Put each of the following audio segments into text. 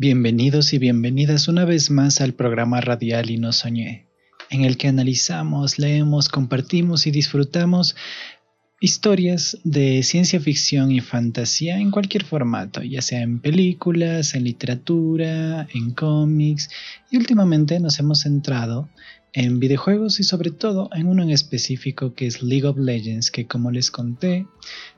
Bienvenidos y bienvenidas una vez más al programa radial Y no soñé, en el que analizamos, leemos, compartimos y disfrutamos historias de ciencia ficción y fantasía en cualquier formato, ya sea en películas, en literatura, en cómics y últimamente nos hemos centrado en videojuegos y sobre todo en uno en específico que es League of Legends, que como les conté,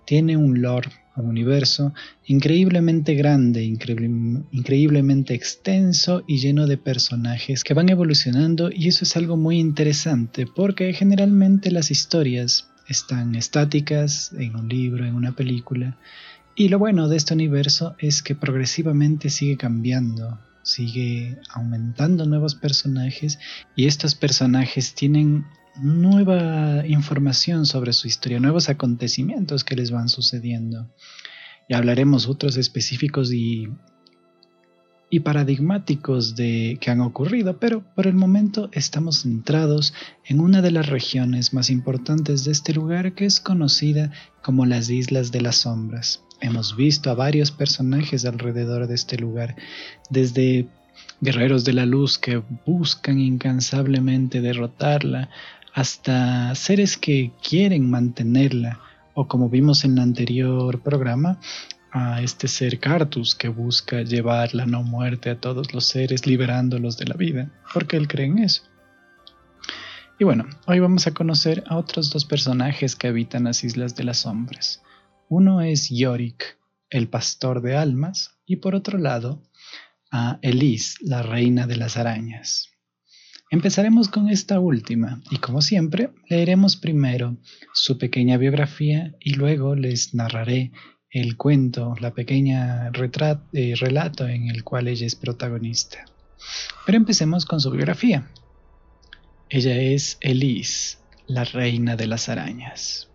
tiene un lore, un universo increíblemente grande, increíblemente extenso y lleno de personajes que van evolucionando y eso es algo muy interesante porque generalmente las historias están estáticas en un libro, en una película y lo bueno de este universo es que progresivamente sigue cambiando, sigue aumentando nuevos personajes y estos personajes tienen nueva información sobre su historia, nuevos acontecimientos que les van sucediendo. Y hablaremos otros específicos y, y paradigmáticos de que han ocurrido, pero por el momento estamos centrados en una de las regiones más importantes de este lugar que es conocida como las Islas de las Sombras. Hemos visto a varios personajes alrededor de este lugar, desde guerreros de la luz que buscan incansablemente derrotarla, hasta seres que quieren mantenerla, o como vimos en el anterior programa, a este ser Cartus que busca llevar la no muerte a todos los seres liberándolos de la vida, porque él cree en eso. Y bueno, hoy vamos a conocer a otros dos personajes que habitan las Islas de las Sombras. Uno es Yorick, el pastor de almas, y por otro lado, a Elise, la reina de las arañas. Empezaremos con esta última y como siempre leeremos primero su pequeña biografía y luego les narraré el cuento, la pequeña eh, relato en el cual ella es protagonista. Pero empecemos con su biografía. Ella es Elise, la reina de las arañas.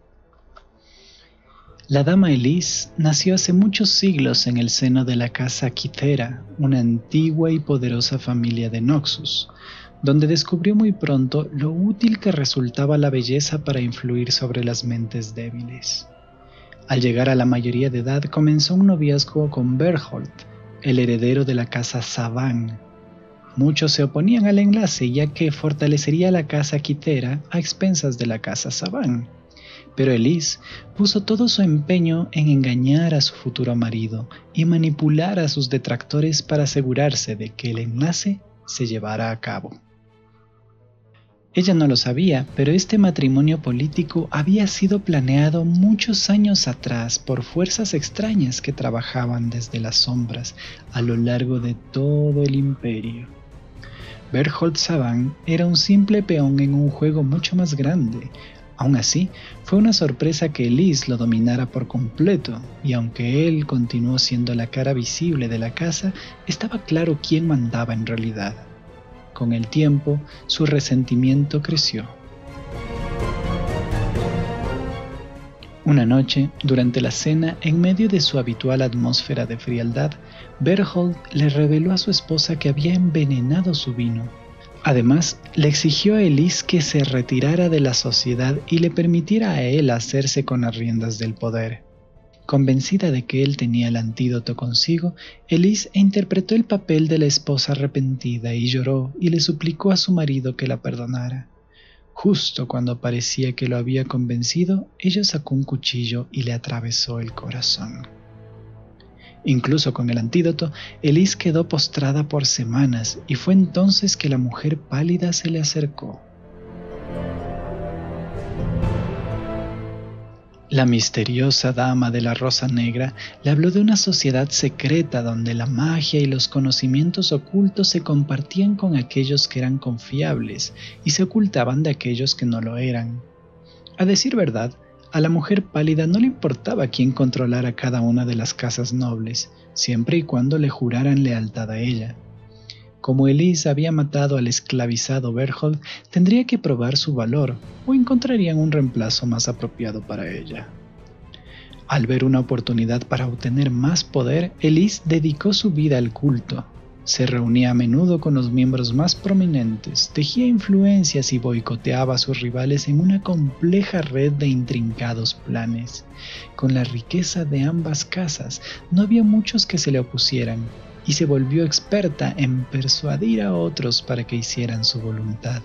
La dama Elise nació hace muchos siglos en el seno de la casa Quitera, una antigua y poderosa familia de Noxus, donde descubrió muy pronto lo útil que resultaba la belleza para influir sobre las mentes débiles. Al llegar a la mayoría de edad comenzó un noviazgo con Berthold, el heredero de la casa Savan. Muchos se oponían al enlace ya que fortalecería la casa Quitera a expensas de la casa Savan pero Elise puso todo su empeño en engañar a su futuro marido y manipular a sus detractores para asegurarse de que el enlace se llevara a cabo. Ella no lo sabía, pero este matrimonio político había sido planeado muchos años atrás por fuerzas extrañas que trabajaban desde las sombras a lo largo de todo el imperio. Berthold Saban era un simple peón en un juego mucho más grande, Aún así, fue una sorpresa que Elise lo dominara por completo, y aunque él continuó siendo la cara visible de la casa, estaba claro quién mandaba en realidad. Con el tiempo, su resentimiento creció. Una noche, durante la cena, en medio de su habitual atmósfera de frialdad, Berthold le reveló a su esposa que había envenenado su vino Además, le exigió a Elise que se retirara de la sociedad y le permitiera a él hacerse con las riendas del poder. Convencida de que él tenía el antídoto consigo, Elise interpretó el papel de la esposa arrepentida y lloró y le suplicó a su marido que la perdonara. Justo cuando parecía que lo había convencido, ella sacó un cuchillo y le atravesó el corazón. Incluso con el antídoto, Elise quedó postrada por semanas y fue entonces que la mujer pálida se le acercó. La misteriosa dama de la rosa negra le habló de una sociedad secreta donde la magia y los conocimientos ocultos se compartían con aquellos que eran confiables y se ocultaban de aquellos que no lo eran. A decir verdad, a la mujer pálida no le importaba quién controlara cada una de las casas nobles, siempre y cuando le juraran lealtad a ella. Como Elise había matado al esclavizado Berthold, tendría que probar su valor o encontrarían un reemplazo más apropiado para ella. Al ver una oportunidad para obtener más poder, Elise dedicó su vida al culto, se reunía a menudo con los miembros más prominentes, tejía influencias y boicoteaba a sus rivales en una compleja red de intrincados planes. Con la riqueza de ambas casas, no había muchos que se le opusieran, y se volvió experta en persuadir a otros para que hicieran su voluntad.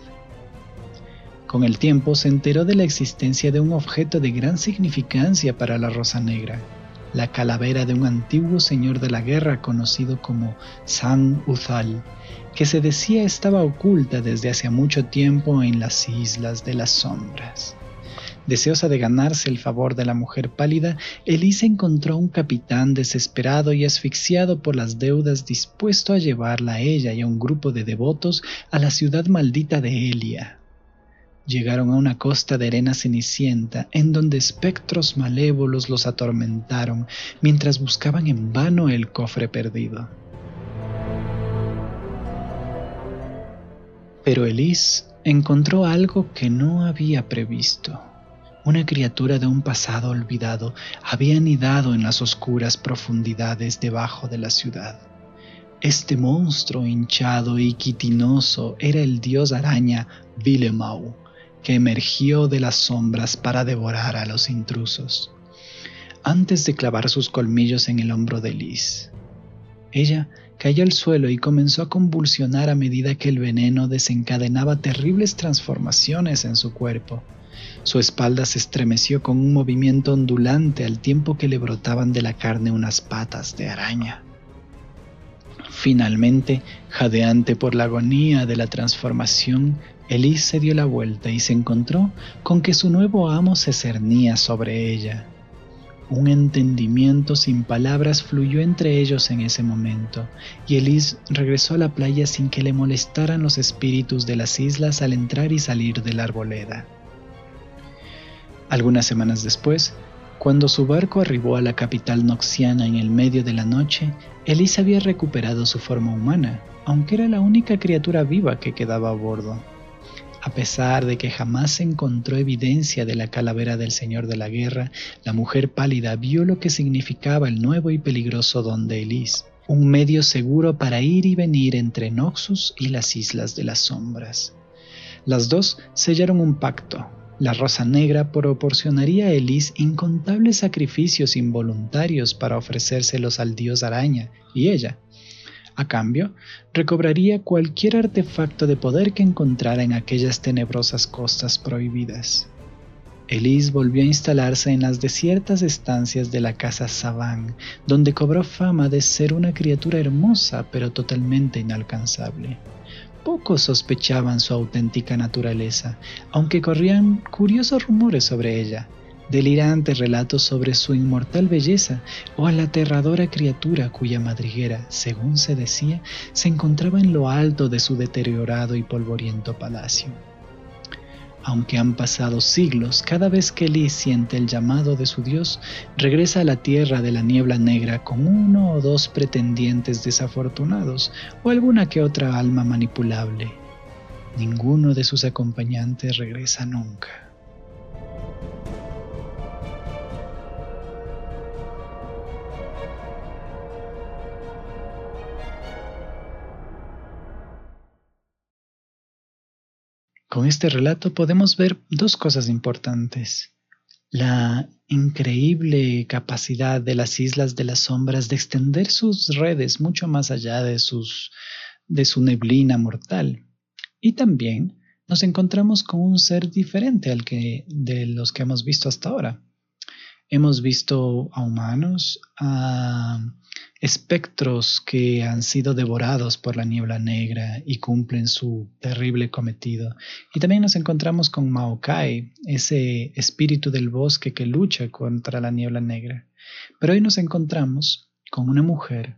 Con el tiempo se enteró de la existencia de un objeto de gran significancia para la Rosa Negra, la calavera de un antiguo señor de la guerra conocido como San Uzal, que se decía estaba oculta desde hace mucho tiempo en las Islas de las Sombras. Deseosa de ganarse el favor de la mujer pálida, Elisa encontró un capitán desesperado y asfixiado por las deudas dispuesto a llevarla a ella y a un grupo de devotos a la ciudad maldita de Elia. Llegaron a una costa de arena cenicienta en donde espectros malévolos los atormentaron mientras buscaban en vano el cofre perdido. Pero Elise encontró algo que no había previsto. Una criatura de un pasado olvidado había anidado en las oscuras profundidades debajo de la ciudad. Este monstruo hinchado y quitinoso era el dios araña Vilemau, que emergió de las sombras para devorar a los intrusos, antes de clavar sus colmillos en el hombro de Liz. Ella cayó al suelo y comenzó a convulsionar a medida que el veneno desencadenaba terribles transformaciones en su cuerpo. Su espalda se estremeció con un movimiento ondulante al tiempo que le brotaban de la carne unas patas de araña. Finalmente, jadeante por la agonía de la transformación, Elise se dio la vuelta y se encontró con que su nuevo amo se cernía sobre ella. Un entendimiento sin palabras fluyó entre ellos en ese momento, y Elise regresó a la playa sin que le molestaran los espíritus de las islas al entrar y salir de la arboleda. Algunas semanas después, cuando su barco arribó a la capital noxiana en el medio de la noche, Elise había recuperado su forma humana, aunque era la única criatura viva que quedaba a bordo. A pesar de que jamás se encontró evidencia de la calavera del Señor de la Guerra, la mujer pálida vio lo que significaba el nuevo y peligroso don de Elise, un medio seguro para ir y venir entre Noxus y las Islas de las Sombras. Las dos sellaron un pacto. La Rosa Negra proporcionaría a Elise incontables sacrificios involuntarios para ofrecérselos al dios araña, y ella, a cambio, recobraría cualquier artefacto de poder que encontrara en aquellas tenebrosas costas prohibidas. Elise volvió a instalarse en las desiertas estancias de la casa Savan, donde cobró fama de ser una criatura hermosa pero totalmente inalcanzable. Pocos sospechaban su auténtica naturaleza, aunque corrían curiosos rumores sobre ella, delirantes relatos sobre su inmortal belleza o a la aterradora criatura cuya madriguera, según se decía, se encontraba en lo alto de su deteriorado y polvoriento palacio. Aunque han pasado siglos, cada vez que Lee siente el llamado de su Dios, regresa a la tierra de la niebla negra con uno o dos pretendientes desafortunados o alguna que otra alma manipulable. Ninguno de sus acompañantes regresa nunca. Con este relato podemos ver dos cosas importantes. La increíble capacidad de las Islas de las Sombras de extender sus redes mucho más allá de, su neblina mortal. Y también nos encontramos con un ser diferente al que de los que hemos visto hasta ahora. Hemos visto a humanos, a espectros que han sido devorados por la niebla negra y cumplen su terrible cometido. Y también nos encontramos con Maokai, ese espíritu del bosque que lucha contra la niebla negra. Pero hoy nos encontramos con una mujer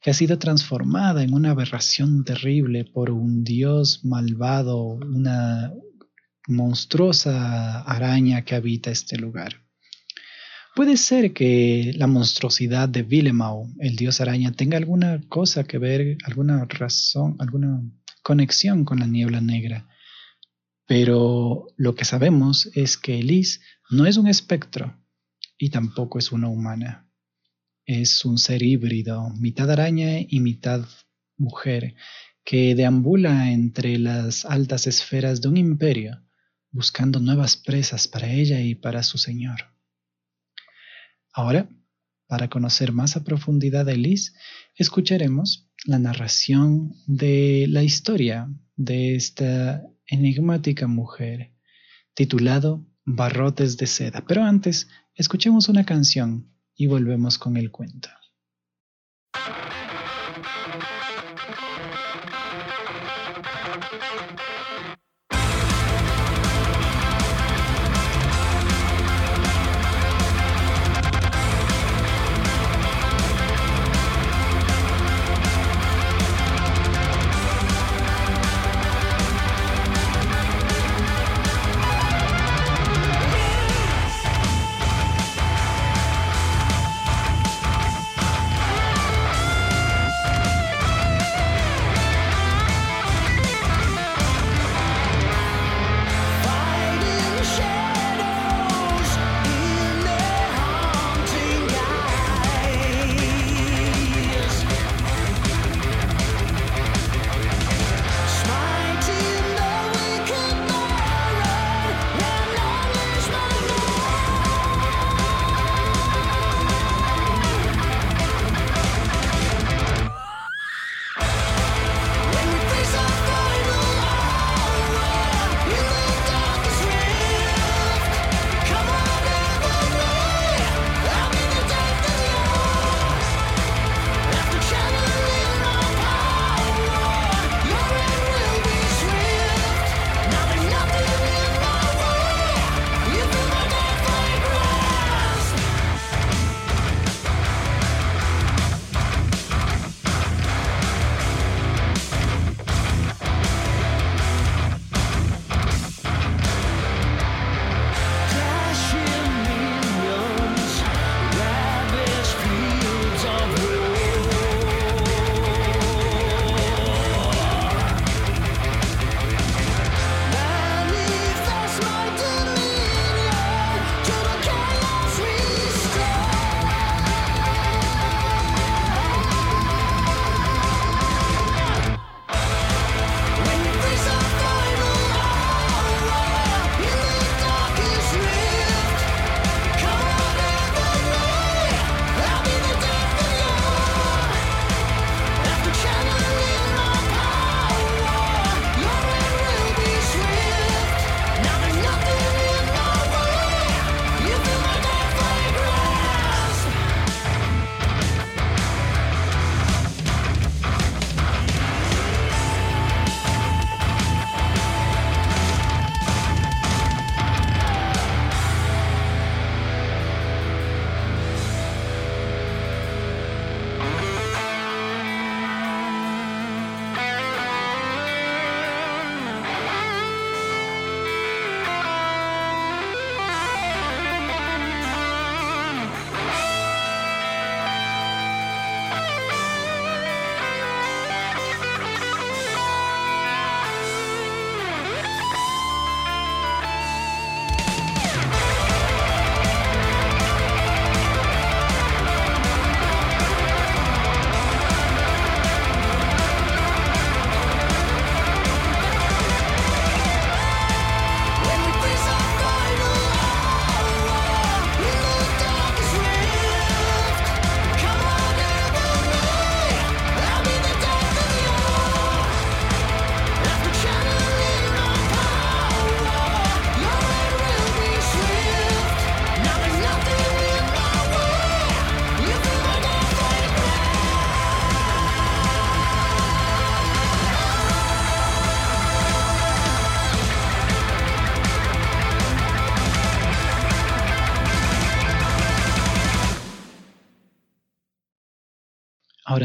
que ha sido transformada en una aberración terrible por un dios malvado, una monstruosa araña que habita este lugar. Puede ser que la monstruosidad de Vilemau, el dios araña, tenga alguna cosa que ver, alguna razón, alguna conexión con la niebla negra. Pero lo que sabemos es que Elise no es un espectro y tampoco es una humana. Es un ser híbrido, mitad araña y mitad mujer, que deambula entre las altas esferas de un imperio, buscando nuevas presas para ella y para su señor. Ahora Para conocer más a profundidad a Elise, escucharemos la narración de la historia de esta enigmática mujer, titulado Barrotes de Seda. Pero antes, escuchemos una canción y volvemos con el cuento.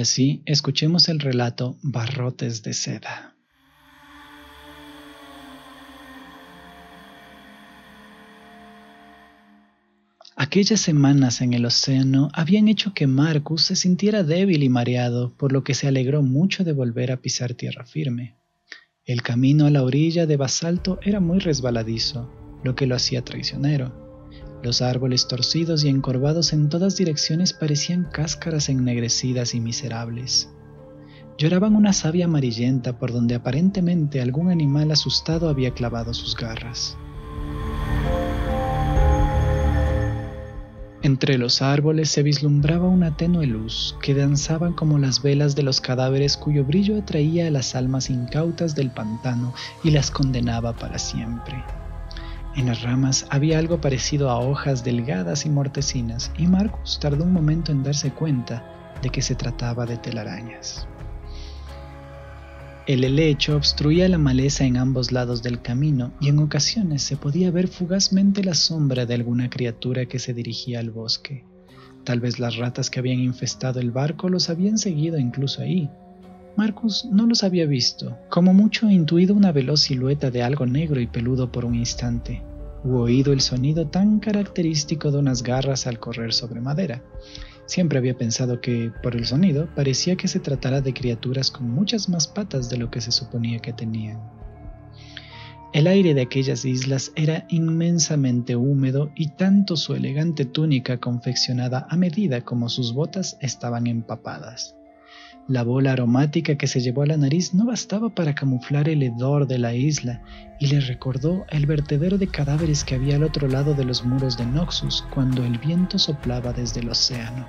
Ahora sí, escuchemos el relato Barrotes de Seda. Aquellas semanas en el océano habían hecho que Marcus se sintiera débil y mareado, por lo que se alegró mucho de volver a pisar tierra firme. El camino a la orilla de basalto era muy resbaladizo, lo que lo hacía traicionero. Los árboles torcidos y encorvados en todas direcciones parecían cáscaras ennegrecidas y miserables. Lloraban una savia amarillenta por donde aparentemente algún animal asustado había clavado sus garras. Entre los árboles se vislumbraba una tenue luz que danzaba como las velas de los cadáveres cuyo brillo atraía a las almas incautas del pantano y las condenaba para siempre. En las ramas había algo parecido a hojas delgadas y mortecinas, y Marcus tardó un momento en darse cuenta de que se trataba de telarañas. El helecho obstruía la maleza en ambos lados del camino y en ocasiones se podía ver fugazmente la sombra de alguna criatura que se dirigía al bosque. Tal vez las ratas que habían infestado el barco los habían seguido incluso ahí. Marcus no los había visto, como mucho intuido una veloz silueta de algo negro y peludo por un instante, u oído el sonido tan característico de unas garras al correr sobre madera. Siempre había pensado que, por el sonido, parecía que se tratara de criaturas con muchas más patas de lo que se suponía que tenían. El aire de aquellas islas era inmensamente húmedo y tanto su elegante túnica confeccionada a medida como sus botas estaban empapadas. La bola aromática que se llevó a la nariz no bastaba para camuflar el hedor de la isla y le recordó el vertedero de cadáveres que había al otro lado de los muros de Noxus cuando el viento soplaba desde el océano.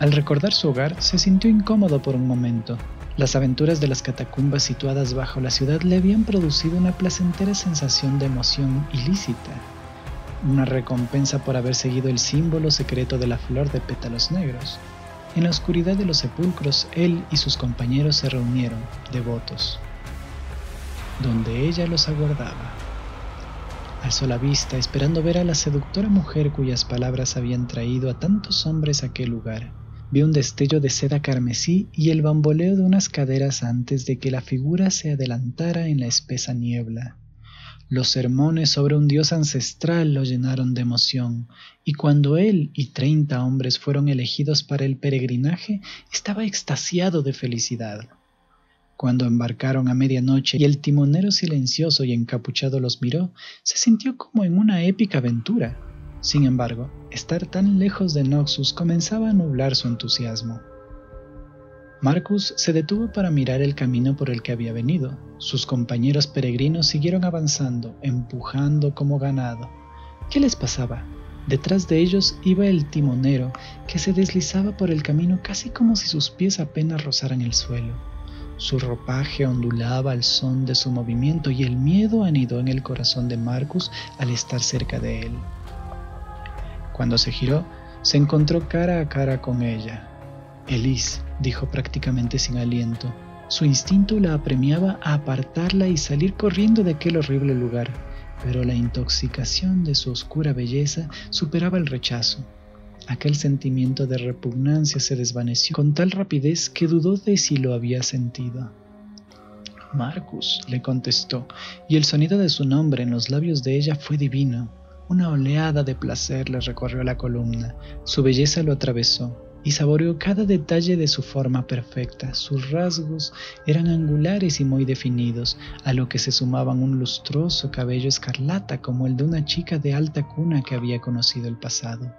Al recordar su hogar, se sintió incómodo por un momento. Las aventuras de las catacumbas situadas bajo la ciudad le habían producido una placentera sensación de emoción ilícita una recompensa por haber seguido el símbolo secreto de la flor de pétalos negros. En la oscuridad de los sepulcros, él y sus compañeros se reunieron, devotos, donde ella los aguardaba. Alzó la vista esperando ver a la seductora mujer cuyas palabras habían traído a tantos hombres a aquel lugar. Vio un destello de seda carmesí y el bamboleo de unas caderas antes de que la figura se adelantara en la espesa niebla. Los sermones sobre un dios ancestral lo llenaron de emoción, y cuando él y treinta hombres fueron elegidos para el peregrinaje, estaba extasiado de felicidad. Cuando embarcaron a medianoche y el timonero silencioso y encapuchado los miró, se sintió como en una épica aventura. Sin embargo, estar tan lejos de Noxus comenzaba a nublar su entusiasmo. Marcus se detuvo para mirar el camino por el que había venido. Sus compañeros peregrinos siguieron avanzando, empujando como ganado. ¿Qué les pasaba? Detrás de ellos iba el timonero, que se deslizaba por el camino casi como si sus pies apenas rozaran el suelo. Su ropaje ondulaba al son de su movimiento y el miedo anidó en el corazón de Marcus al estar cerca de él. Cuando se giró, se encontró cara a cara con ella. Elise, dijo prácticamente sin aliento. Su instinto la apremiaba a apartarla y salir corriendo de aquel horrible lugar, pero la intoxicación de su oscura belleza superaba el rechazo. Aquel sentimiento de repugnancia se desvaneció con tal rapidez que dudó de si lo había sentido. Marcus, le contestó, y el sonido de su nombre en los labios de ella fue divino. Una oleada de placer le recorrió la columna, su belleza lo atravesó, y saboreó cada detalle de su forma perfecta. Sus rasgos eran angulares y muy definidos, a lo que se sumaban un lustroso cabello escarlata como el de una chica de alta cuna que había conocido el pasado.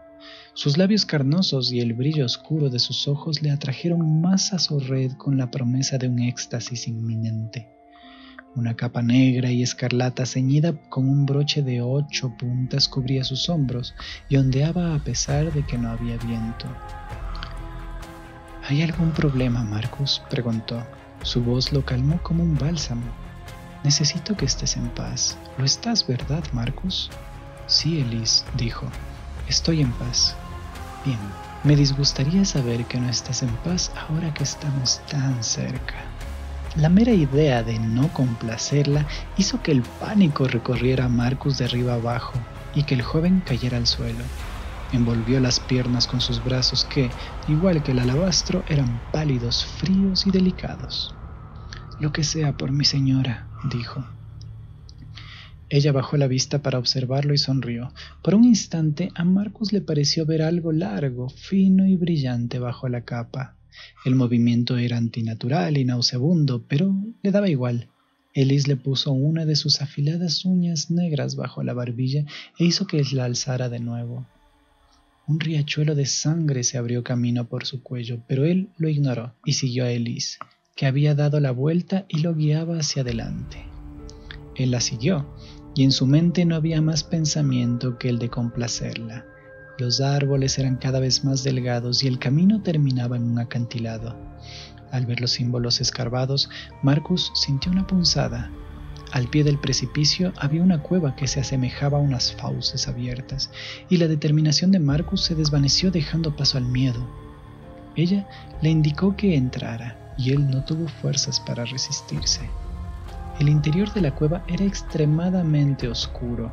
Sus labios carnosos y el brillo oscuro de sus ojos le atrajeron más a su red con la promesa de un éxtasis inminente. Una capa negra y escarlata ceñida con un broche de ocho puntas cubría sus hombros y ondeaba a pesar de que no había viento. ¿Hay algún problema, Marcus? preguntó. Su voz lo calmó como un bálsamo. Necesito que estés en paz. ¿Lo estás, verdad, Marcus? Sí, Elise, dijo. Estoy en paz. Bien, me disgustaría saber que no estás en paz ahora que estamos tan cerca. La mera idea de no complacerla hizo que el pánico recorriera a Marcus de arriba abajo y que el joven cayera al suelo. Envolvió las piernas con sus brazos que, igual que el alabastro, eran pálidos, fríos y delicados. Lo que sea por mi señora, dijo. Ella bajó la vista para observarlo y sonrió. Por un instante a Marcus le pareció ver algo largo, fino y brillante bajo la capa. El movimiento era antinatural y nauseabundo, pero le daba igual. Elise le puso una de sus afiladas uñas negras bajo la barbilla e hizo que la alzara de nuevo. Un riachuelo de sangre se abrió camino por su cuello, pero él lo ignoró y siguió a Elise, que había dado la vuelta y lo guiaba hacia adelante. Él la siguió, y en su mente no había más pensamiento que el de complacerla. Los árboles eran cada vez más delgados y el camino terminaba en un acantilado. Al ver los símbolos escarbados, Marcus sintió una punzada. Al pie del precipicio había una cueva que se asemejaba a unas fauces abiertas, y la determinación de Marcus se desvaneció dejando paso al miedo. Ella le indicó que entrara, y él no tuvo fuerzas para resistirse. El interior de la cueva era extremadamente oscuro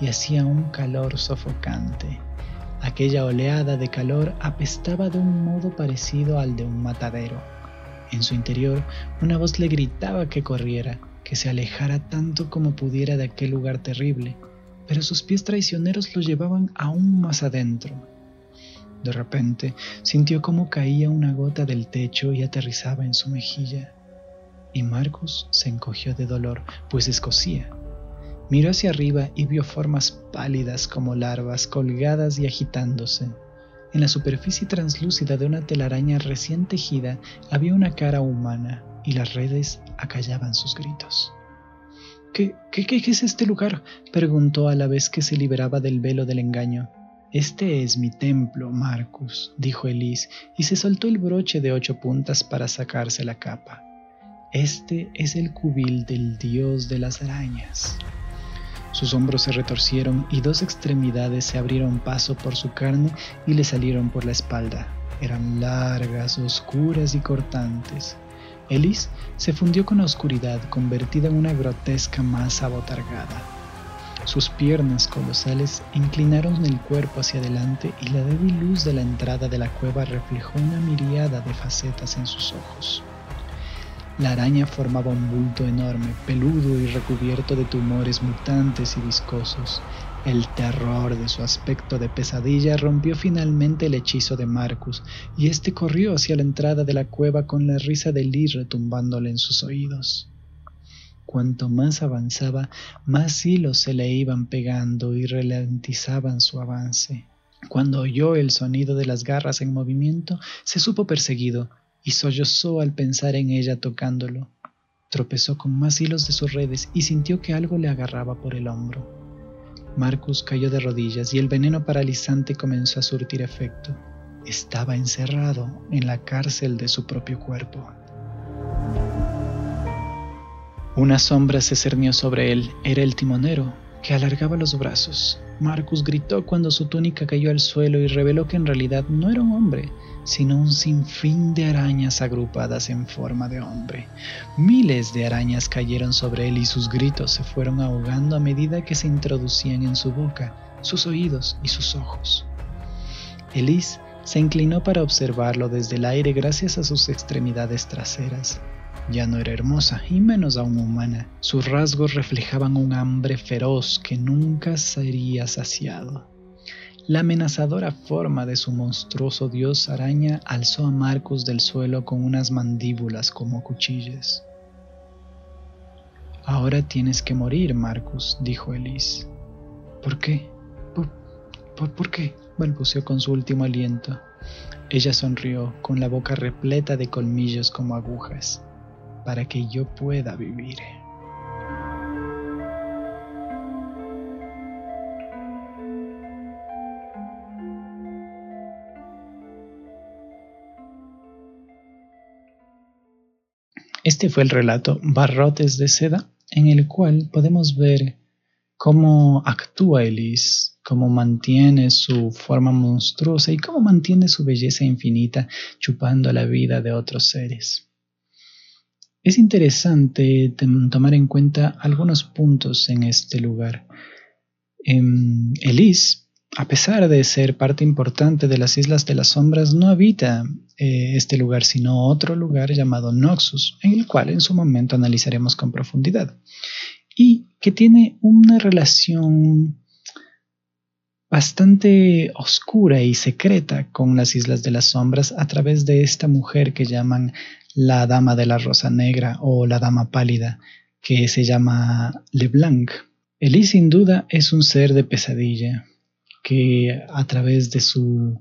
y hacía un calor sofocante. Aquella oleada de calor apestaba de un modo parecido al de un matadero. En su interior, una voz le gritaba que corriera, que se alejara tanto como pudiera de aquel lugar terrible, pero sus pies traicioneros lo llevaban aún más adentro. De repente sintió como caía una gota del techo y aterrizaba en su mejilla y Marcus se encogió de dolor, pues escocía. Miró hacia arriba y vio formas pálidas como larvas colgadas y agitándose. En la superficie translúcida de una telaraña recién tejida había una cara humana y las redes acallaban sus gritos. ¿Qué, qué, qué es este lugar? preguntó a la vez que se liberaba del velo del engaño. Este es mi templo, Marcus, dijo Elise, y se soltó el broche de ocho puntas para sacarse la capa. Este es el cubil del dios de las arañas. Sus hombros se retorcieron y dos extremidades se abrieron paso por su carne y le salieron por la espalda. Eran largas, oscuras y cortantes. Elise se fundió con la oscuridad, convertida en una grotesca masa abotargada. Sus piernas colosales inclinaron el cuerpo hacia adelante y la débil luz de la entrada de la cueva reflejó una miriada de facetas en sus ojos. La araña formaba un bulto enorme, peludo y recubierto de tumores mutantes y viscosos. El terror de su aspecto de pesadilla rompió finalmente el hechizo de Marcus, y éste corrió hacia la entrada de la cueva con la risa de Lee retumbándole en sus oídos. Cuanto más avanzaba, más hilos se le iban pegando y ralentizaban su avance. Cuando oyó el sonido de las garras en movimiento, se supo perseguido, y sollozó al pensar en ella tocándolo. Tropezó con más hilos de sus redes y sintió que algo le agarraba por el hombro. Marcus cayó de rodillas y el veneno paralizante comenzó a surtir efecto. Estaba encerrado en la cárcel de su propio cuerpo. Una sombra se cernió sobre él. Era el timonero, que alargaba los brazos. Marcus gritó cuando su túnica cayó al suelo y reveló que en realidad no era un hombre, sino un sinfín de arañas agrupadas en forma de hombre. Miles de arañas cayeron sobre él y sus gritos se fueron ahogando a medida que se introducían en su boca, sus oídos y sus ojos. Elise se inclinó para observarlo desde el aire gracias a sus extremidades traseras. Ya no era hermosa y menos aún humana. Sus rasgos reflejaban un hambre feroz que nunca sería saciado. La amenazadora forma de su monstruoso dios araña alzó a Marcus del suelo con unas mandíbulas como cuchillas. Ahora tienes que morir, Marcus, dijo Elise. ¿Por qué? ¿Por, por, qué? balbuceó con su último aliento. Ella sonrió, con la boca repleta de colmillos como agujas para que yo pueda vivir. Este fue el relato Barrotes de Seda, en el cual podemos ver cómo actúa Elise, cómo mantiene su forma monstruosa y cómo mantiene su belleza infinita chupando la vida de otros seres. Es interesante tomar en cuenta algunos puntos en este lugar. Em, Elise, a pesar de ser parte importante de las Islas de las Sombras, no habita eh, este lugar, sino otro lugar llamado Noxus, en el cual en su momento analizaremos con profundidad, y que tiene una relación bastante oscura y secreta con las Islas de las Sombras a través de esta mujer que llaman la Dama de la Rosa Negra o la Dama Pálida, que se llama Leblanc. Elise sin duda es un ser de pesadilla, que a través de su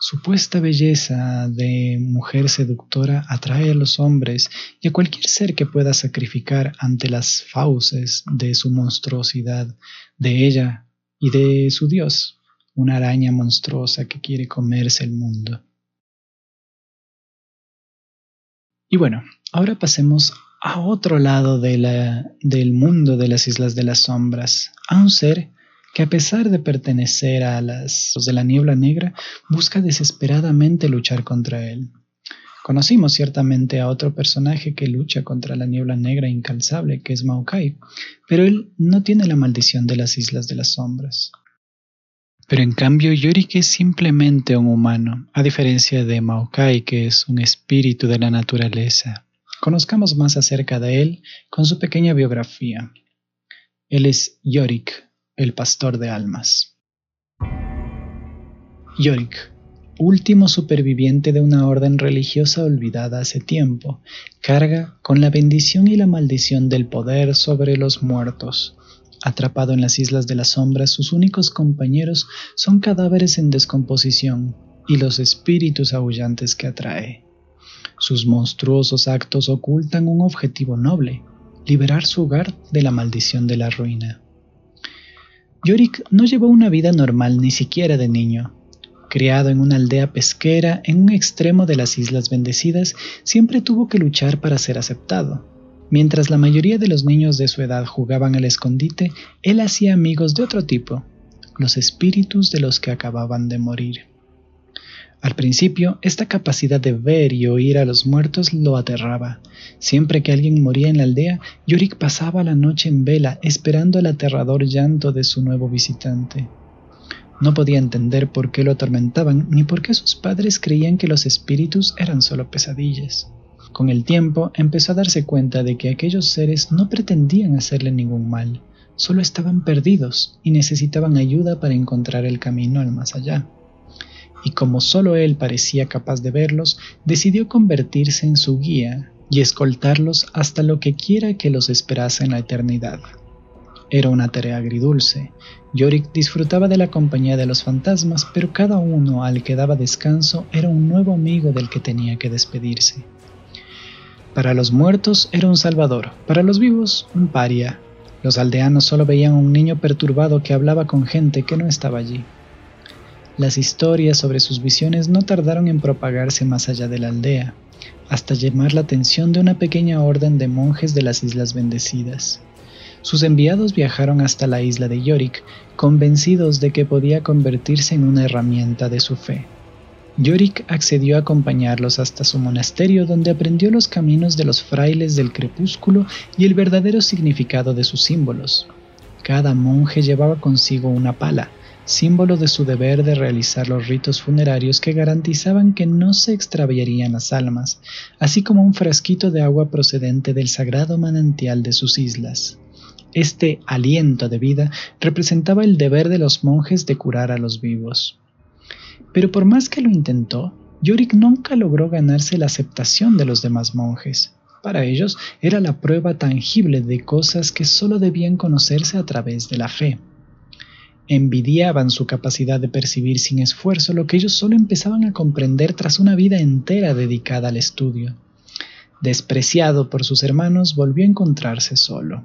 supuesta belleza de mujer seductora atrae a los hombres y a cualquier ser que pueda sacrificar ante las fauces de su monstruosidad, de ella y de su dios, una araña monstruosa que quiere comerse el mundo. Y bueno, ahora pasemos a otro lado del mundo de las Islas de las Sombras, a un ser que a pesar de pertenecer a las de la niebla negra, busca desesperadamente luchar contra él. Conocimos ciertamente a otro personaje que lucha contra la niebla negra incalzable, que es Maokai, pero él no tiene la maldición de las Islas de las Sombras. Pero en cambio Yorick es simplemente un humano, a diferencia de Maokai, que es un espíritu de la naturaleza. Conozcamos más acerca de él con su pequeña biografía. Él es Yorick, el pastor de almas. Yorick, último superviviente de una orden religiosa olvidada hace tiempo, carga con la bendición y la maldición del poder sobre los muertos. Atrapado en las islas de las sombras, sus únicos compañeros son cadáveres en descomposición y los espíritus aullantes que atrae. Sus monstruosos actos ocultan un objetivo noble, liberar su hogar de la maldición de la ruina. Yorick no llevó una vida normal ni siquiera de niño. Criado en una aldea pesquera en un extremo de las Islas Bendecidas, siempre tuvo que luchar para ser aceptado. Mientras la mayoría de los niños de su edad jugaban al escondite, él hacía amigos de otro tipo, los espíritus de los que acababan de morir. Al principio, esta capacidad de ver y oír a los muertos lo aterraba. Siempre que alguien moría en la aldea, Yorick pasaba la noche en vela esperando el aterrador llanto de su nuevo visitante. No podía entender por qué lo atormentaban ni por qué sus padres creían que los espíritus eran solo pesadillas. Con el tiempo empezó a darse cuenta de que aquellos seres no pretendían hacerle ningún mal, solo estaban perdidos y necesitaban ayuda para encontrar el camino al más allá y como solo él parecía capaz de verlos, decidió convertirse en su guía y escoltarlos hasta lo que quiera que los esperase en la eternidad. Era una tarea agridulce. Yorick disfrutaba de la compañía de los fantasmas, pero cada uno al que daba descanso era un nuevo amigo del que tenía que despedirse. Para los muertos era un salvador, para los vivos un paria. Los aldeanos solo veían a un niño perturbado que hablaba con gente que no estaba allí. Las historias sobre sus visiones no tardaron en propagarse más allá de la aldea, hasta llamar la atención de una pequeña orden de monjes de las Islas Bendecidas. Sus enviados viajaron hasta la isla de Yorick, convencidos de que podía convertirse en una herramienta de su fe. Yorick accedió a acompañarlos hasta su monasterio donde aprendió los caminos de los frailes del crepúsculo y el verdadero significado de sus símbolos. Cada monje llevaba consigo una pala, símbolo de su deber de realizar los ritos funerarios que garantizaban que no se extraviarían las almas, así como un frasquito de agua procedente del sagrado manantial de sus islas. Este aliento de vida representaba el deber de los monjes de curar a los vivos. Pero por más que lo intentó, Yorick nunca logró ganarse la aceptación de los demás monjes. Para ellos era la prueba tangible de cosas que solo debían conocerse a través de la fe envidiaban su capacidad de percibir sin esfuerzo lo que ellos solo empezaban a comprender tras una vida entera dedicada al estudio. Despreciado por sus hermanos, volvió a encontrarse solo.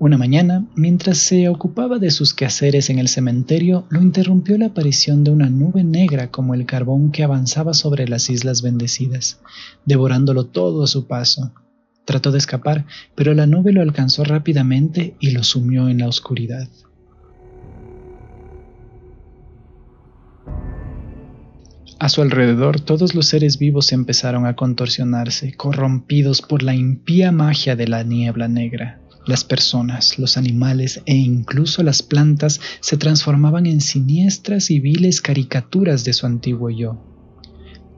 Una mañana, mientras se ocupaba de sus quehaceres en el cementerio, lo interrumpió la aparición de una nube negra como el carbón que avanzaba sobre las islas bendecidas, devorándolo todo a su paso. Trató de escapar, pero la nube lo alcanzó rápidamente y lo sumió en la oscuridad. A su alrededor todos los seres vivos empezaron a contorsionarse, corrompidos por la impía magia de la niebla negra. Las personas, los animales e incluso las plantas se transformaban en siniestras y viles caricaturas de su antiguo yo.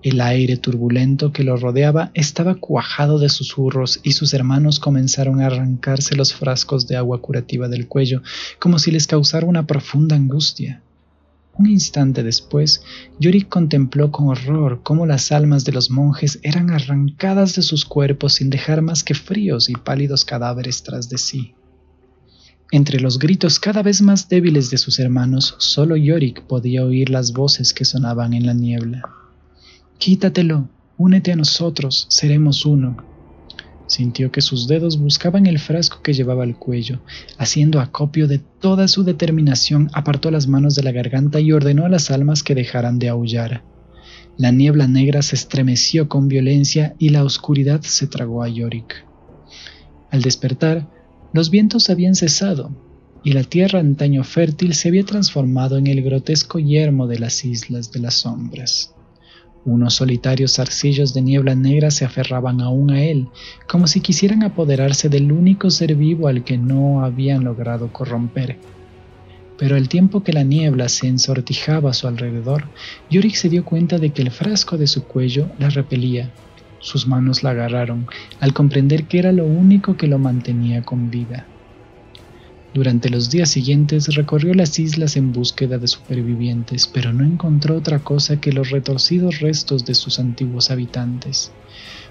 El aire turbulento que lo rodeaba estaba cuajado de susurros y sus hermanos comenzaron a arrancarse los frascos de agua curativa del cuello como si les causara una profunda angustia. Un instante después, Yuri contempló con horror cómo las almas de los monjes eran arrancadas de sus cuerpos sin dejar más que fríos y pálidos cadáveres tras de sí. Entre los gritos cada vez más débiles de sus hermanos, solo Yorick podía oír las voces que sonaban en la niebla. Quítatelo, únete a nosotros, seremos uno. Sintió que sus dedos buscaban el frasco que llevaba al cuello. Haciendo acopio de toda su determinación, apartó las manos de la garganta y ordenó a las almas que dejaran de aullar. La niebla negra se estremeció con violencia y la oscuridad se tragó a Yorick. Al despertar, los vientos habían cesado y la tierra antaño fértil se había transformado en el grotesco yermo de las islas de las sombras. Unos solitarios zarcillos de niebla negra se aferraban aún a él, como si quisieran apoderarse del único ser vivo al que no habían logrado corromper. Pero al tiempo que la niebla se ensortijaba a su alrededor, Yorick se dio cuenta de que el frasco de su cuello la repelía sus manos la agarraron al comprender que era lo único que lo mantenía con vida. Durante los días siguientes recorrió las islas en búsqueda de supervivientes, pero no encontró otra cosa que los retorcidos restos de sus antiguos habitantes.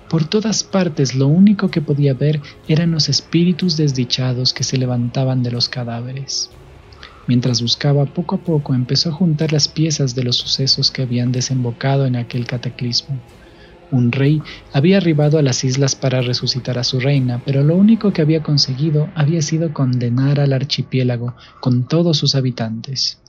Por todas partes lo único que podía ver eran los espíritus desdichados que se levantaban de los cadáveres. Mientras buscaba, poco a poco empezó a juntar las piezas de los sucesos que habían desembocado en aquel cataclismo. Un rey había arribado a las islas para resucitar a su reina, pero lo único que había conseguido había sido condenar al archipiélago con todos sus habitantes.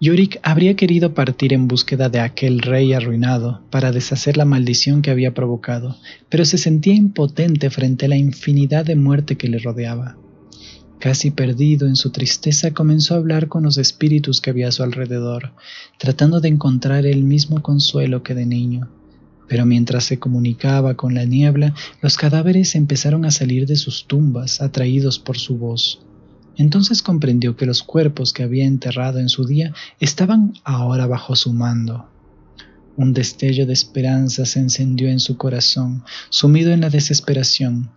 Yorick habría querido partir en búsqueda de aquel rey arruinado para deshacer la maldición que había provocado, pero se sentía impotente frente a la infinidad de muerte que le rodeaba. Casi perdido en su tristeza, comenzó a hablar con los espíritus que había a su alrededor, tratando de encontrar el mismo consuelo que de niño. Pero mientras se comunicaba con la niebla, los cadáveres empezaron a salir de sus tumbas, atraídos por su voz. Entonces comprendió que los cuerpos que había enterrado en su día estaban ahora bajo su mando. Un destello de esperanza se encendió en su corazón, sumido en la desesperación.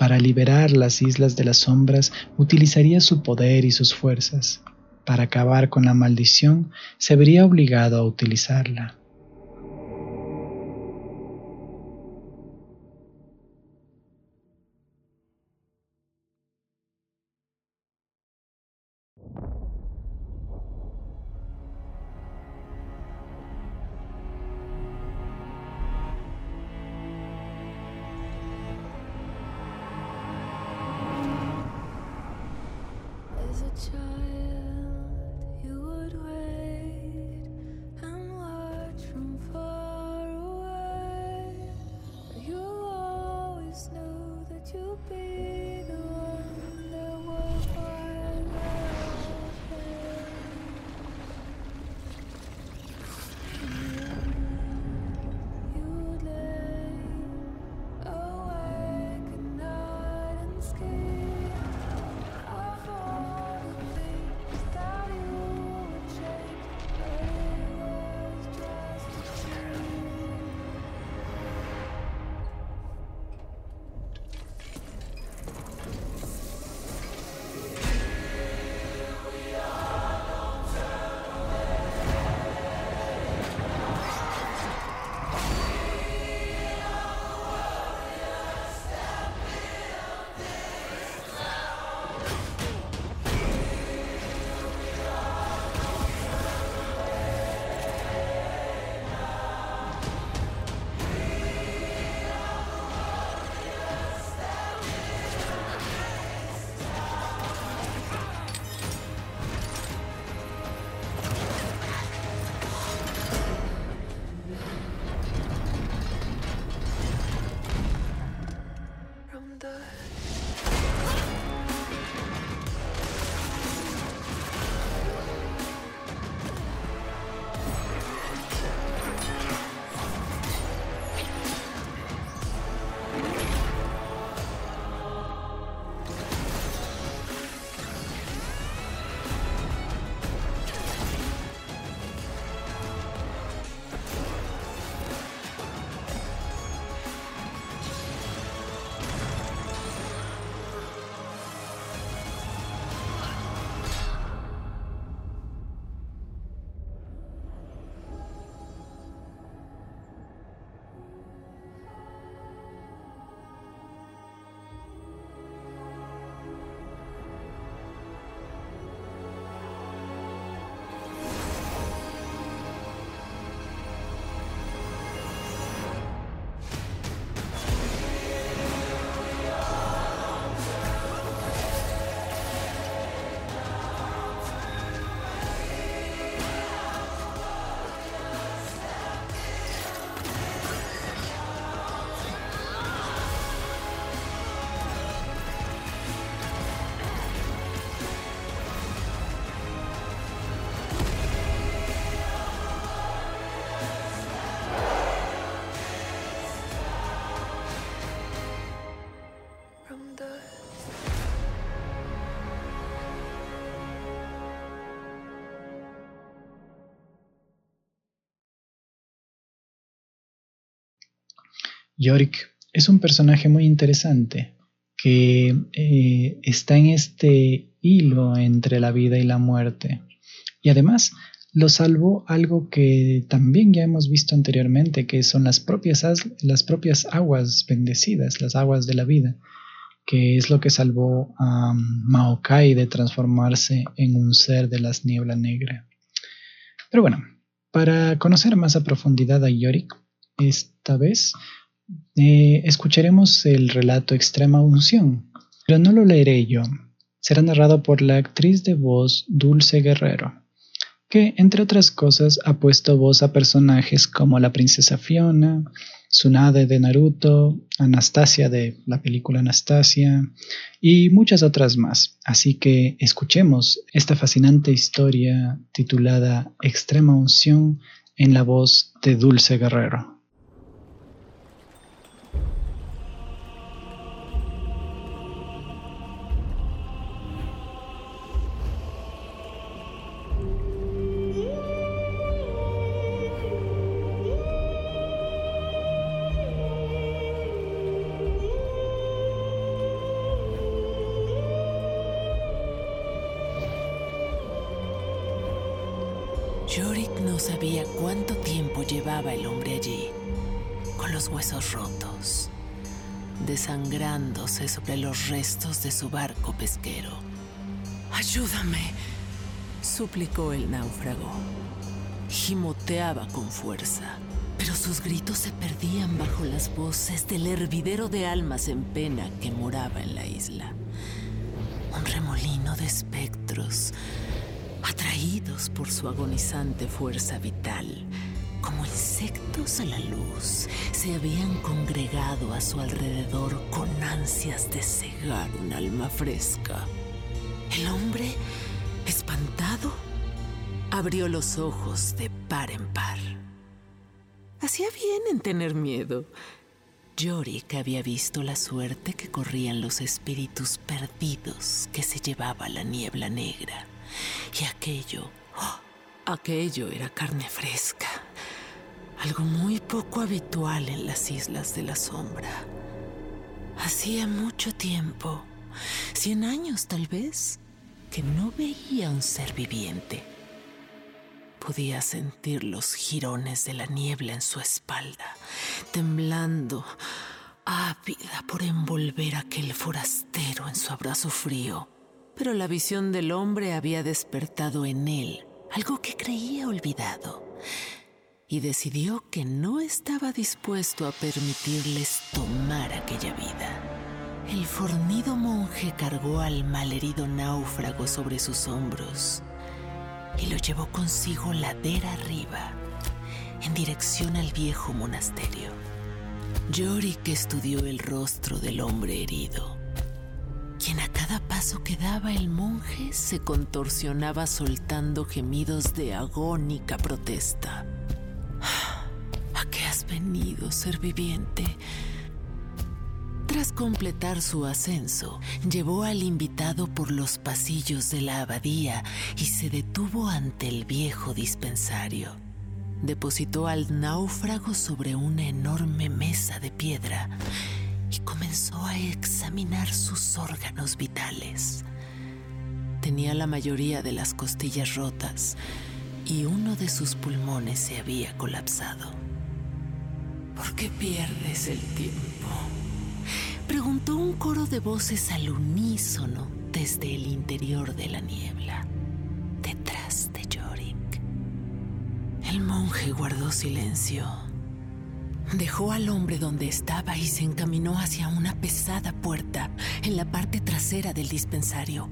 Para liberar las islas de las sombras utilizaría su poder y sus fuerzas. Para acabar con la maldición se vería obligado a utilizarla. Yorick es un personaje muy interesante que eh, está en este hilo entre la vida y la muerte. Y además lo salvó algo que también ya hemos visto anteriormente, que son las propias, las propias aguas bendecidas, las aguas de la vida, que es lo que salvó a Maokai de transformarse en un ser de las niebla negra. Pero bueno, para conocer más a profundidad a Yorick, esta vez eh, escucharemos el relato Extrema Unción, pero no lo leeré yo. Será narrado por la actriz de voz Dulce Guerrero, que, entre otras cosas, ha puesto voz a personajes como la princesa Fiona, Tsunade de Naruto, Anastasia de la película Anastasia y muchas otras más. Así que escuchemos esta fascinante historia titulada Extrema Unción en la voz de Dulce Guerrero. Yorick no sabía cuánto tiempo llevaba el hombre allí, con los huesos rotos, desangrándose sobre los restos de su barco pesquero. Ayúdame, suplicó el náufrago. Gimoteaba con fuerza, pero sus gritos se perdían bajo las voces del hervidero de almas en pena que moraba en la isla. Un remolino de espectros por su agonizante fuerza vital, como insectos a la luz, se habían congregado a su alrededor con ansias de cegar un alma fresca. El hombre, espantado, abrió los ojos de par en par. Hacía bien en tener miedo. Yorick había visto la suerte que corrían los espíritus perdidos que se llevaba la niebla negra. Y aquello, oh, aquello era carne fresca, algo muy poco habitual en las Islas de la Sombra. Hacía mucho tiempo, cien años tal vez, que no veía un ser viviente. Podía sentir los jirones de la niebla en su espalda, temblando, ávida por envolver aquel forastero en su abrazo frío pero la visión del hombre había despertado en él algo que creía olvidado y decidió que no estaba dispuesto a permitirles tomar aquella vida. El fornido monje cargó al malherido náufrago sobre sus hombros y lo llevó consigo ladera arriba, en dirección al viejo monasterio. Yorick estudió el rostro del hombre herido quien a cada paso que daba el monje se contorsionaba soltando gemidos de agónica protesta. ¿A qué has venido, ser viviente? Tras completar su ascenso, llevó al invitado por los pasillos de la abadía y se detuvo ante el viejo dispensario. Depositó al náufrago sobre una enorme mesa de piedra y comenzó a examinar sus órganos vitales. Tenía la mayoría de las costillas rotas y uno de sus pulmones se había colapsado. ¿Por qué pierdes el tiempo? Preguntó un coro de voces al unísono desde el interior de la niebla, detrás de Yorick. El monje guardó silencio Dejó al hombre donde estaba y se encaminó hacia una pesada puerta en la parte trasera del dispensario.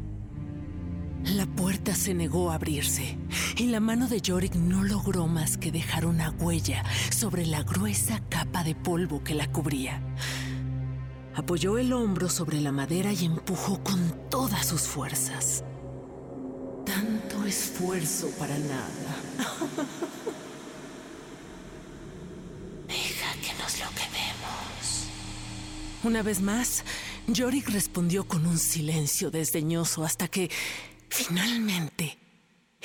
La puerta se negó a abrirse y la mano de Yorick no logró más que dejar una huella sobre la gruesa capa de polvo que la cubría. Apoyó el hombro sobre la madera y empujó con todas sus fuerzas. Tanto esfuerzo para nada. Una vez más, Yorick respondió con un silencio desdeñoso hasta que, finalmente,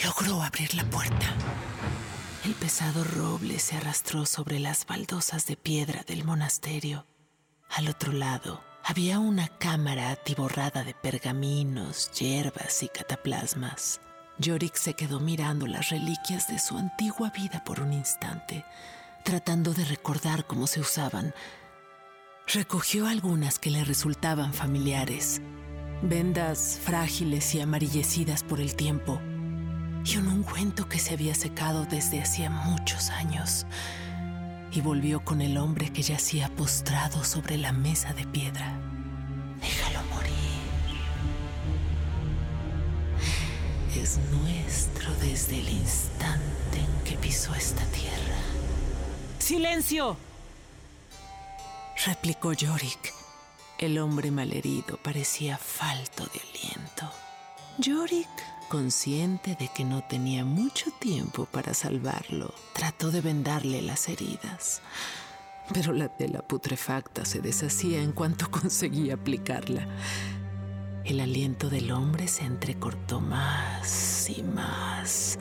logró abrir la puerta. El pesado roble se arrastró sobre las baldosas de piedra del monasterio. Al otro lado había una cámara atiborrada de pergaminos, hierbas y cataplasmas. Yorick se quedó mirando las reliquias de su antigua vida por un instante, tratando de recordar cómo se usaban. Recogió algunas que le resultaban familiares, vendas frágiles y amarillecidas por el tiempo, y un ungüento que se había secado desde hacía muchos años, y volvió con el hombre que yacía postrado sobre la mesa de piedra. Déjalo morir. Es nuestro desde el instante en que pisó esta tierra. ¡Silencio! Replicó Yorick. El hombre malherido parecía falto de aliento. Yorick, consciente de que no tenía mucho tiempo para salvarlo, trató de vendarle las heridas. Pero la tela putrefacta se deshacía en cuanto conseguía aplicarla. El aliento del hombre se entrecortó más y más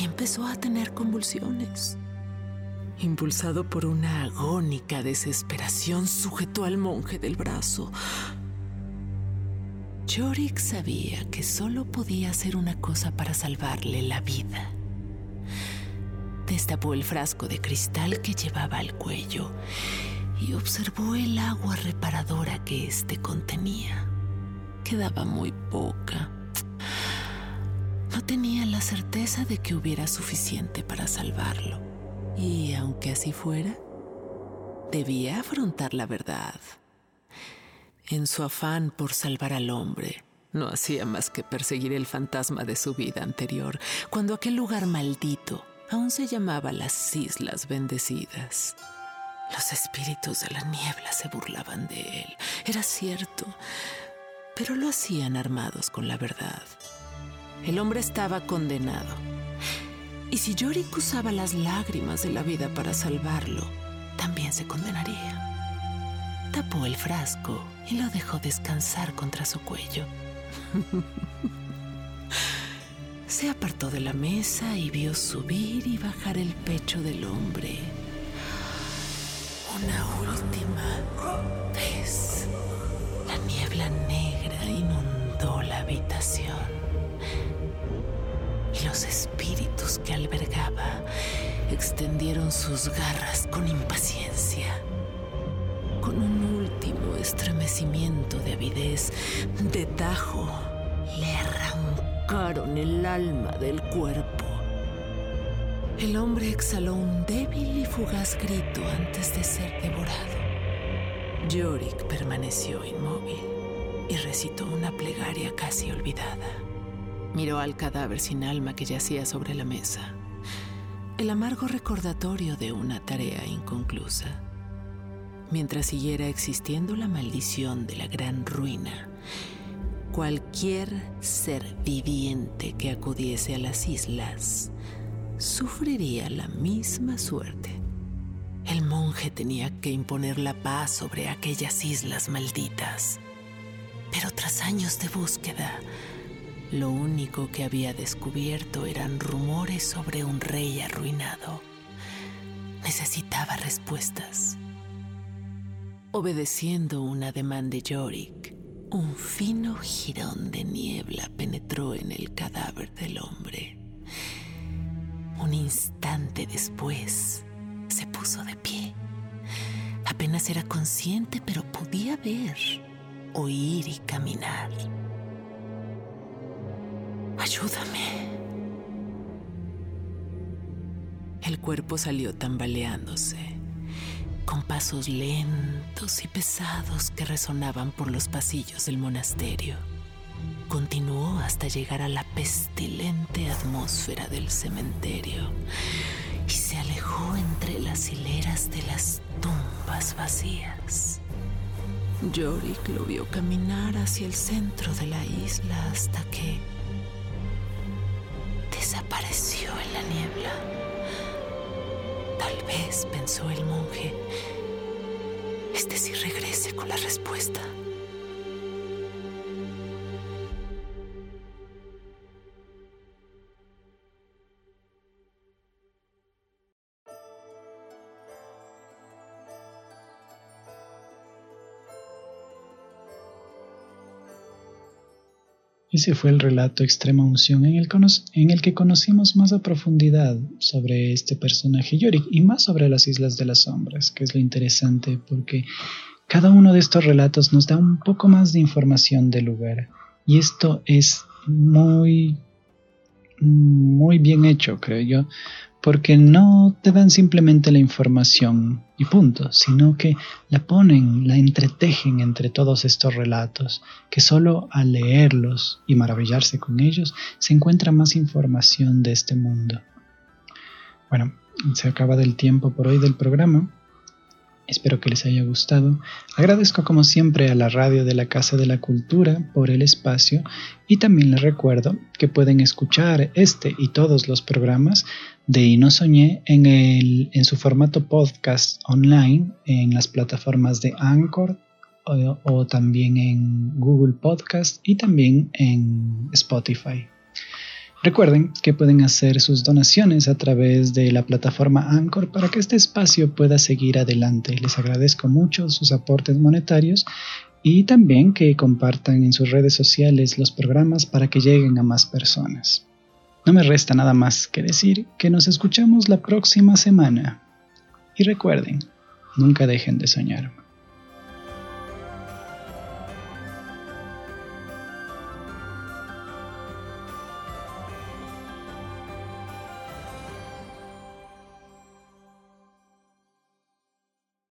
y empezó a tener convulsiones. Impulsado por una agónica desesperación, sujetó al monje del brazo. Yorick sabía que solo podía hacer una cosa para salvarle la vida. Destapó el frasco de cristal que llevaba al cuello y observó el agua reparadora que éste contenía. Quedaba muy poca. No tenía la certeza de que hubiera suficiente para salvarlo. Y aunque así fuera, debía afrontar la verdad. En su afán por salvar al hombre, no hacía más que perseguir el fantasma de su vida anterior, cuando aquel lugar maldito aún se llamaba las Islas Bendecidas. Los espíritus de la niebla se burlaban de él, era cierto, pero lo hacían armados con la verdad. El hombre estaba condenado y si Yorick usaba las lágrimas de la vida para salvarlo, también se condenaría. Tapó el frasco y lo dejó descansar contra su cuello. se apartó de la mesa y vio subir y bajar el pecho del hombre. Una última vez. La niebla negra inundó la habitación los espíritus que albergaba extendieron sus garras con impaciencia. Con un último estremecimiento de avidez, de tajo, le arrancaron el alma del cuerpo. El hombre exhaló un débil y fugaz grito antes de ser devorado. Yorick permaneció inmóvil y recitó una plegaria casi olvidada. Miró al cadáver sin alma que yacía sobre la mesa. El amargo recordatorio de una tarea inconclusa. Mientras siguiera existiendo la maldición de la gran ruina, cualquier ser viviente que acudiese a las islas sufriría la misma suerte. El monje tenía que imponer la paz sobre aquellas islas malditas. Pero tras años de búsqueda, lo único que había descubierto eran rumores sobre un rey arruinado. Necesitaba respuestas. Obedeciendo un ademán de Yorick, un fino jirón de niebla penetró en el cadáver del hombre. Un instante después, se puso de pie. Apenas era consciente, pero podía ver, oír y caminar. Ayúdame. El cuerpo salió tambaleándose, con pasos lentos y pesados que resonaban por los pasillos del monasterio. Continuó hasta llegar a la pestilente atmósfera del cementerio y se alejó entre las hileras de las tumbas vacías. Yorick lo vio caminar hacia el centro de la isla hasta que desapareció en la niebla. Tal vez, pensó el monje, este sí regrese con la respuesta. Ese fue el relato Extrema Unción en el, que conocimos más a profundidad sobre este personaje Yorick y más sobre las Islas de las Sombras, que es lo interesante porque cada uno de estos relatos nos da un poco más de información del lugar. Y esto es muy muy bien hecho, creo yo, porque no te dan simplemente la información y punto, sino que la ponen, la entretejen entre todos estos relatos, que solo al leerlos y maravillarse con ellos se encuentra más información de este mundo. Bueno, se acaba del tiempo por hoy del programa. Espero que les haya gustado. Agradezco como siempre a la radio de la Casa de la Cultura por el espacio y también les recuerdo que pueden escuchar este y todos los programas de Y no soñé en, el, en su formato podcast online en las plataformas de Anchor o, o también en Google Podcast y también en Spotify. Recuerden que pueden hacer sus donaciones a través de la plataforma Anchor para que este espacio pueda seguir adelante. Les agradezco mucho sus aportes monetarios y también que compartan en sus redes sociales los programas para que lleguen a más personas. No me resta nada más que decir que nos escuchamos la próxima semana. Y recuerden, nunca dejen de soñar.